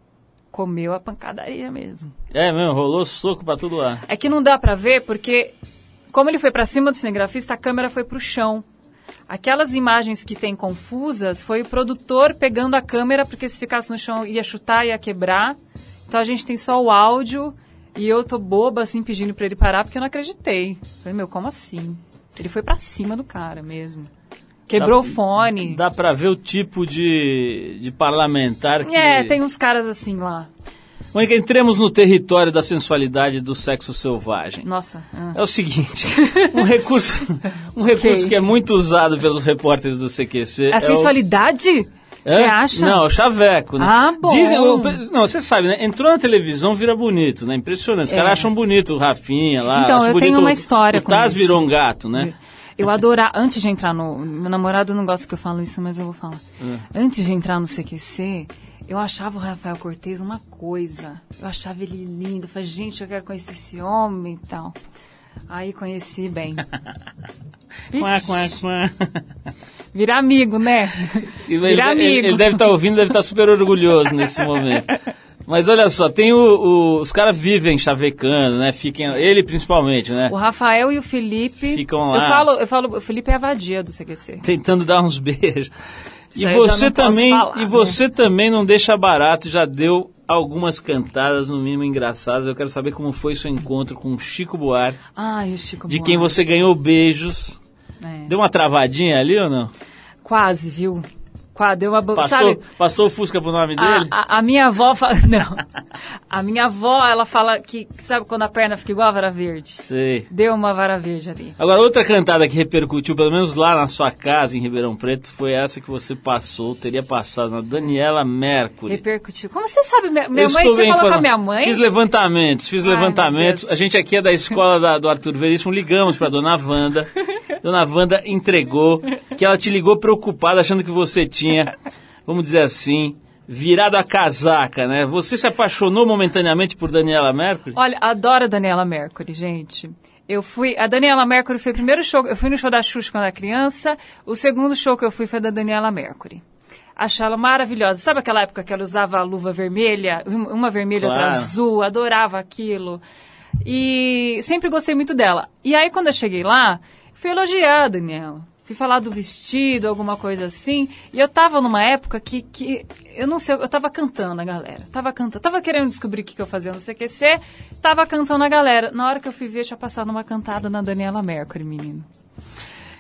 [SPEAKER 8] comeu a pancadaria mesmo.
[SPEAKER 1] É mesmo, rolou soco pra tudo lá.
[SPEAKER 8] É que não dá pra ver porque como ele foi pra cima do cinegrafista, a câmera foi pro chão. Aquelas imagens que tem confusas foi o produtor pegando a câmera porque se ficasse no chão ia chutar, ia quebrar. Então a gente tem só o áudio e eu tô boba assim pedindo pra ele parar porque eu não acreditei. Falei, meu, como assim? Ele foi pra cima do cara mesmo. Quebrou
[SPEAKER 1] Dá-
[SPEAKER 8] o fone.
[SPEAKER 1] Dá pra ver o tipo de, de parlamentar que...
[SPEAKER 8] É, tem uns caras assim lá.
[SPEAKER 1] Mônica, entremos no território da sensualidade do sexo selvagem.
[SPEAKER 8] Nossa. ah.
[SPEAKER 1] É o seguinte, um recurso, um recurso
[SPEAKER 8] Ok.
[SPEAKER 1] que é muito usado pelos repórteres do CQC.
[SPEAKER 8] A
[SPEAKER 1] é o-
[SPEAKER 8] sensualidade? Você
[SPEAKER 1] É?
[SPEAKER 8] acha?
[SPEAKER 1] Não, o chaveco, né?
[SPEAKER 8] Ah, bom.
[SPEAKER 1] Dizem, o- não, você sabe, né? Entrou na televisão, vira bonito, né? Impressionante. Os
[SPEAKER 8] É.
[SPEAKER 1] caras acham bonito o Rafinha lá.
[SPEAKER 8] Então, eu tenho uma
[SPEAKER 1] o-
[SPEAKER 8] história
[SPEAKER 1] O
[SPEAKER 8] com
[SPEAKER 1] Taz
[SPEAKER 8] isso.
[SPEAKER 1] virou um gato, né?
[SPEAKER 8] Eu adorar, antes de entrar no. Meu namorado não gosta que eu falo isso, mas eu vou falar.
[SPEAKER 1] É.
[SPEAKER 8] Antes de entrar no CQC, eu achava o Rafael Cortez uma coisa. Eu achava ele lindo. Eu falei, gente, eu quero conhecer esse homem e tal. Aí conheci bem.
[SPEAKER 1] Quá, quá, quá.
[SPEAKER 8] Virar amigo, né?
[SPEAKER 1] Ele,
[SPEAKER 8] Virar
[SPEAKER 1] ele-
[SPEAKER 8] amigo.
[SPEAKER 1] ele deve estar ouvindo, deve estar super orgulhoso nesse momento. Mas olha só, tem o, o- os caras vivem chavecando, né? Fiquem, ele principalmente, né?
[SPEAKER 8] O Rafael e o Felipe.
[SPEAKER 1] Ficam lá.
[SPEAKER 8] Eu falo, eu falo, o Felipe é a vadia do CQC.
[SPEAKER 1] Tentando dar uns beijos. E
[SPEAKER 8] Isso
[SPEAKER 1] você também,
[SPEAKER 8] falar,
[SPEAKER 1] e
[SPEAKER 8] né?
[SPEAKER 1] você também não deixa barato, já deu algumas cantadas no mínimo engraçadas. Eu quero saber como foi seu encontro com o Chico Buarque,
[SPEAKER 8] Ai, o Chico
[SPEAKER 1] de quem
[SPEAKER 8] Buarque.
[SPEAKER 1] você ganhou beijos.
[SPEAKER 8] É.
[SPEAKER 1] Deu uma travadinha ali ou não?
[SPEAKER 8] Quase, viu? Quase, deu uma...
[SPEAKER 1] Passou,
[SPEAKER 8] Sabe,
[SPEAKER 1] passou o Fusca pro nome
[SPEAKER 8] A,
[SPEAKER 1] dele?
[SPEAKER 8] a- a minha avó fala. Não. A minha avó, ela fala que. Sabe quando a perna fica igual a vara verde?
[SPEAKER 1] Sei.
[SPEAKER 8] Deu uma vara verde ali.
[SPEAKER 1] Agora, outra cantada que repercutiu, pelo menos lá na sua casa, em Ribeirão Preto, foi essa que você passou, teria passado, na Daniela Mercury.
[SPEAKER 8] Repercutiu. Como você sabe? Minha, minha mãe, você falou com a minha mãe?
[SPEAKER 1] Fiz levantamentos, fiz
[SPEAKER 8] Ai,
[SPEAKER 1] levantamentos. A gente aqui é da escola da- do Arthur Veríssimo, ligamos para dona Wanda. Dona Wanda entregou que ela te ligou preocupada, achando que você tinha, vamos dizer assim, virado a casaca, né? Você se apaixonou momentaneamente por Daniela Mercury?
[SPEAKER 8] Olha, adoro a Daniela Mercury, gente. Eu fui. A Daniela Mercury foi o primeiro show. Eu fui no show da Xuxa quando era criança. O segundo show que eu fui foi da Daniela Mercury. Achei ela maravilhosa. Sabe aquela época que ela usava a luva vermelha? Uma vermelha, outra
[SPEAKER 1] Claro.
[SPEAKER 8] azul. Adorava aquilo. E sempre gostei muito dela. E aí, quando eu cheguei lá, fui elogiar a Daniela. Fui falar do vestido, alguma coisa assim. E eu tava numa época que, que eu não sei, eu tava cantando a galera. Tava cantando, tava querendo descobrir o que, que eu fazia no CQC, tava cantando a galera. Na hora que eu fui ver, tinha passado uma cantada na Daniela Mercury, menino.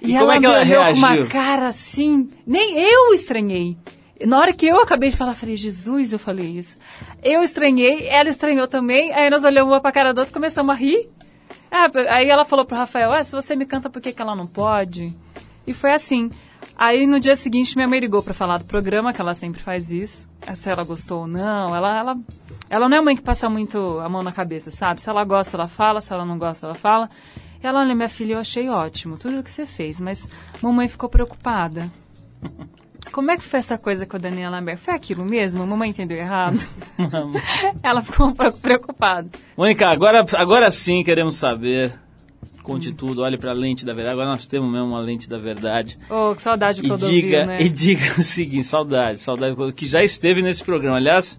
[SPEAKER 1] E como é que
[SPEAKER 8] me
[SPEAKER 1] ela
[SPEAKER 8] olhou com uma cara assim, nem eu estranhei. Na hora que eu acabei de falar, eu falei, Jesus, eu falei isso. Eu estranhei, ela estranhou também, aí nós olhamos uma pra cara da outra e começamos a rir. Ah, aí ela falou pro Rafael, ah, se você me canta, por que, que ela não pode? E foi assim. Aí no dia seguinte minha mãe ligou pra falar do programa, que ela sempre faz isso. Se ela gostou ou não. Ela, ela, ela não é mãe que passa muito a mão na cabeça, sabe? Se ela gosta, ela fala. Se ela não gosta, ela fala. E ela, olha, minha filha, eu achei ótimo tudo o que você fez, mas mamãe ficou preocupada. como é que foi essa coisa com a Daniela Lambert? Foi aquilo mesmo? A mamãe entendeu errado? Ela ficou um pouco preocupada.
[SPEAKER 1] Mônica, agora, agora sim queremos saber. Conte tudo, olhe pra lente da verdade. Agora nós temos mesmo uma lente da verdade.
[SPEAKER 8] Oh, que saudade de
[SPEAKER 1] E diga,
[SPEAKER 8] né?
[SPEAKER 1] e diga o seguinte, saudade, saudade, que já esteve nesse programa. Aliás,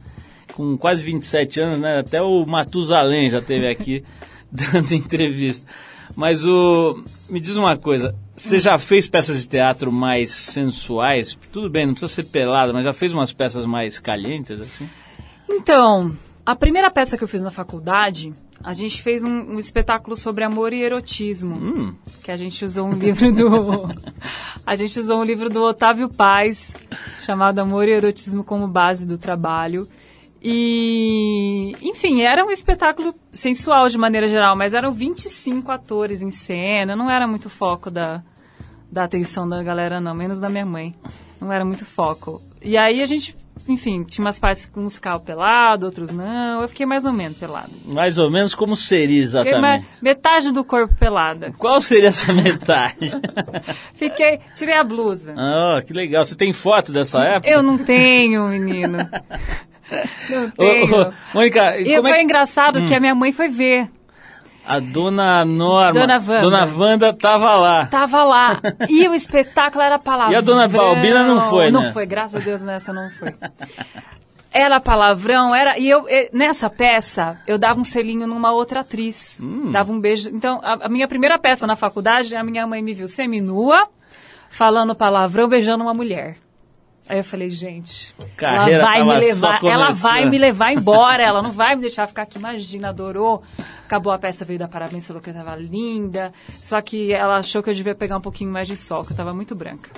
[SPEAKER 1] com quase 27 anos, né? Até o Matusalém já esteve aqui dando entrevista. Mas o. Me diz uma coisa, você já fez peças de teatro mais sensuais? Tudo bem, não precisa ser pelada, mas já fez umas peças mais calientes, assim?
[SPEAKER 8] Então, a primeira peça que eu fiz na faculdade, a gente fez um, um espetáculo sobre amor e erotismo.
[SPEAKER 1] Hum.
[SPEAKER 8] Que a gente usou um livro do. a gente usou um livro do Otávio Paz, chamado Amor e Erotismo como Base do Trabalho. E, enfim, era um espetáculo sensual de maneira geral, mas eram 25 atores em cena, não era muito foco da, da atenção da galera, não, menos da minha mãe. Não era muito foco. E aí a gente, enfim, tinha umas partes que uns ficavam pelados, outros não. Eu fiquei mais ou menos pelado.
[SPEAKER 1] Mais ou menos como seria exatamente?
[SPEAKER 8] metade do corpo pelada.
[SPEAKER 1] Qual seria essa metade?
[SPEAKER 8] Fiquei, tirei a blusa.
[SPEAKER 1] Ah, que legal. Você tem foto dessa época?
[SPEAKER 8] Eu não tenho, menino. Não tenho.
[SPEAKER 1] Ô, ô, Mônica,
[SPEAKER 8] E
[SPEAKER 1] como
[SPEAKER 8] foi
[SPEAKER 1] é que
[SPEAKER 8] engraçado que
[SPEAKER 1] Hum.
[SPEAKER 8] a minha mãe foi ver.
[SPEAKER 1] A dona Norma,
[SPEAKER 8] Dona Wanda.
[SPEAKER 1] Dona Wanda tava lá?
[SPEAKER 8] Tava lá. E o espetáculo era palavrão.
[SPEAKER 1] E a dona Balbina não foi,
[SPEAKER 8] Não
[SPEAKER 1] né?
[SPEAKER 8] foi, graças a Deus nessa não foi. Era palavrão, era. E eu, nessa peça, eu dava um selinho numa outra atriz.
[SPEAKER 1] Hum.
[SPEAKER 8] Dava um beijo. Então, a, a minha primeira peça na faculdade, a minha mãe me viu seminua, falando palavrão, beijando uma mulher. Aí eu falei, gente,
[SPEAKER 1] Carreira
[SPEAKER 8] ela vai me levar, ela vai me levar embora, ela não vai me deixar ficar aqui. Imagina, adorou. Acabou a peça, veio dar parabéns, falou que eu tava linda. Só que ela achou que eu devia pegar um pouquinho mais de sol, que eu tava muito branca.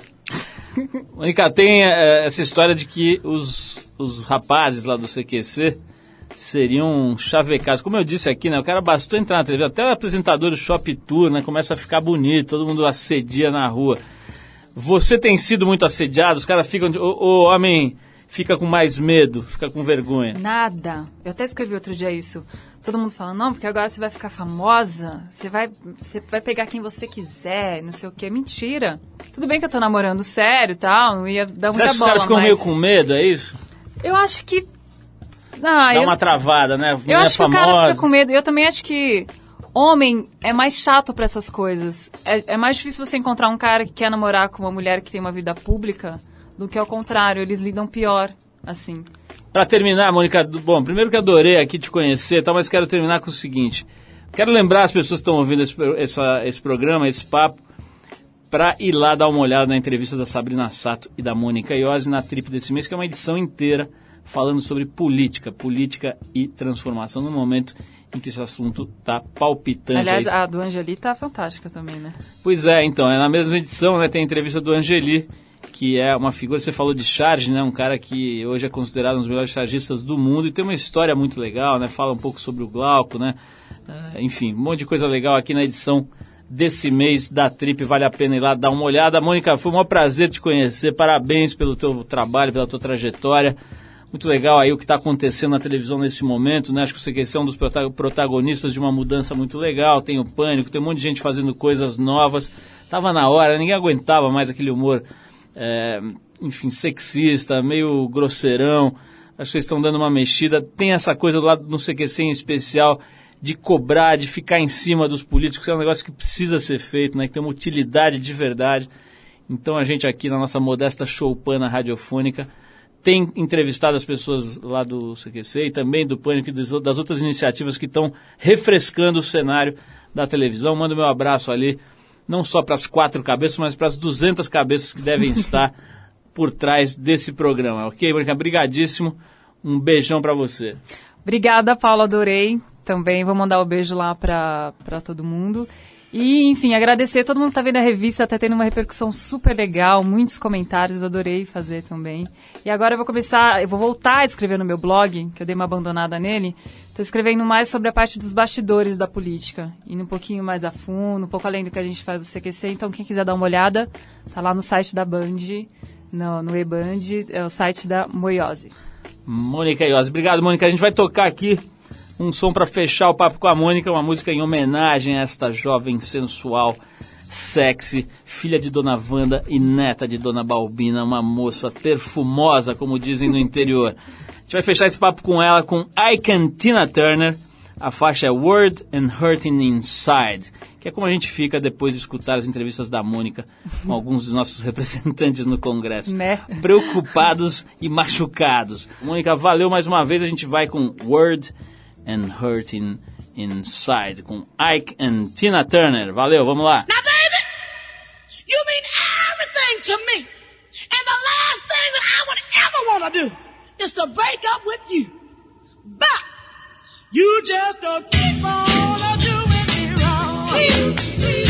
[SPEAKER 1] Mônica, tem eh, essa história de que os, os rapazes lá do CQC seriam chavecados. Como eu disse aqui, né? O cara bastou entrar na televisão, até o apresentador do Shop Tour, né? Começa a ficar bonito, todo mundo assedia na rua. Você tem sido muito assediado? Os caras ficam... O, o homem fica com mais medo, fica com vergonha.
[SPEAKER 8] Nada. Eu até escrevi outro dia isso. Todo mundo fala, não, porque agora você vai ficar famosa, você vai, você vai pegar quem você quiser, não sei o que. Mentira. Tudo bem que eu tô namorando sério e tal, não ia dar
[SPEAKER 1] Você
[SPEAKER 8] muita
[SPEAKER 1] acha que os
[SPEAKER 8] bola,
[SPEAKER 1] caras ficam
[SPEAKER 8] mas...
[SPEAKER 1] meio com medo, é isso?
[SPEAKER 8] Eu acho que... Ah,
[SPEAKER 1] Dá
[SPEAKER 8] eu,
[SPEAKER 1] uma travada, né?
[SPEAKER 8] eu
[SPEAKER 1] Mulher
[SPEAKER 8] acho que o cara
[SPEAKER 1] famosa.
[SPEAKER 8] fica com medo. Eu também acho que homem é mais chato pra essas coisas. É, é mais difícil você encontrar um cara que quer namorar com uma mulher que tem uma vida pública do que ao contrário. Eles lidam pior, assim.
[SPEAKER 1] Pra terminar, Mônica, bom, primeiro que adorei aqui te conhecer, tal, mas quero terminar com o seguinte. Quero lembrar as pessoas que estão ouvindo esse, essa- esse programa, esse papo, para ir lá dar uma olhada na entrevista da Sabrina Sato e da Mônica Iose na Trip desse mês, que é uma edição inteira falando sobre política, política e transformação, no momento em que esse assunto está palpitante.
[SPEAKER 8] Aliás,
[SPEAKER 1] aí.
[SPEAKER 8] a do Angeli tá fantástica também, né?
[SPEAKER 1] Pois é, então, é na mesma edição, né, tem a entrevista do Angeli, que é uma figura, você falou de charge, né, um cara que hoje é considerado um dos melhores chargistas do mundo e tem uma história muito legal, né, fala um pouco sobre o Glauco, né, eh, enfim, um monte de coisa legal aqui na edição desse mês da Trip, vale a pena ir lá dar uma olhada. Mônica, foi um maior prazer te conhecer, parabéns pelo teu trabalho, pela tua trajetória. Muito legal aí o que está acontecendo na televisão nesse momento, né? Acho que você quer ser um dos prota- protagonistas de uma mudança muito legal. Tem o Pânico, tem um monte de gente fazendo coisas novas. Tava na hora, ninguém aguentava mais aquele humor, é, enfim, sexista, meio grosseirão. Acho que vocês estão dando uma mexida. Tem essa coisa do lado no CQC em especial de cobrar, de ficar em cima dos políticos, é um negócio que precisa ser feito, né? Que tem uma utilidade de verdade. Então a gente aqui na nossa modesta showpana radiofônica tem entrevistado as pessoas lá do CQC e também do Pânico e das outras iniciativas que estão refrescando o cenário da televisão. Mando meu abraço ali, não só para as quatro cabeças, mas para as 200 cabeças que devem estar por trás desse programa. Ok, Mônica? Brigadíssimo. Um beijão para você.
[SPEAKER 8] Obrigada, Paula, adorei. Também vou mandar o um beijo lá pra todo mundo. E, enfim, agradecer. Todo mundo tá vendo a revista, tá tendo uma repercussão super legal, muitos comentários, adorei fazer também. E agora eu vou começar, eu vou voltar a escrever no meu blog, que eu dei uma abandonada nele. Tô escrevendo mais sobre a parte dos bastidores da política, indo um pouquinho mais a fundo, um pouco além do que a gente faz no CQC. Então, quem quiser dar uma olhada, tá lá no site da Band, no, no E-Band, é o site da Moiose.
[SPEAKER 1] Mônica Iose. Obrigado, Mônica. A gente vai tocar aqui um som para fechar o papo com a Mônica, uma música em homenagem a esta jovem sensual sexy, filha de Dona Wanda e neta de Dona Balbina, uma moça perfumosa, como dizem no interior. A gente vai fechar esse papo com ela com and Tina Turner. A faixa é Word and Hurting Inside, que é como a gente fica depois de escutar as entrevistas da Mônica com alguns dos nossos representantes no Congresso.
[SPEAKER 8] Né?
[SPEAKER 1] Preocupados e machucados. Mônica, valeu mais uma vez. A gente vai com Word and Hurting Inside, com Ike and Tina Turner. Valeu, vamos lá.
[SPEAKER 10] Now, baby, you mean everything to me. And the last thing that I would ever want to do is to break up with you. But you just don't keep on doing me wrong. I'm gonna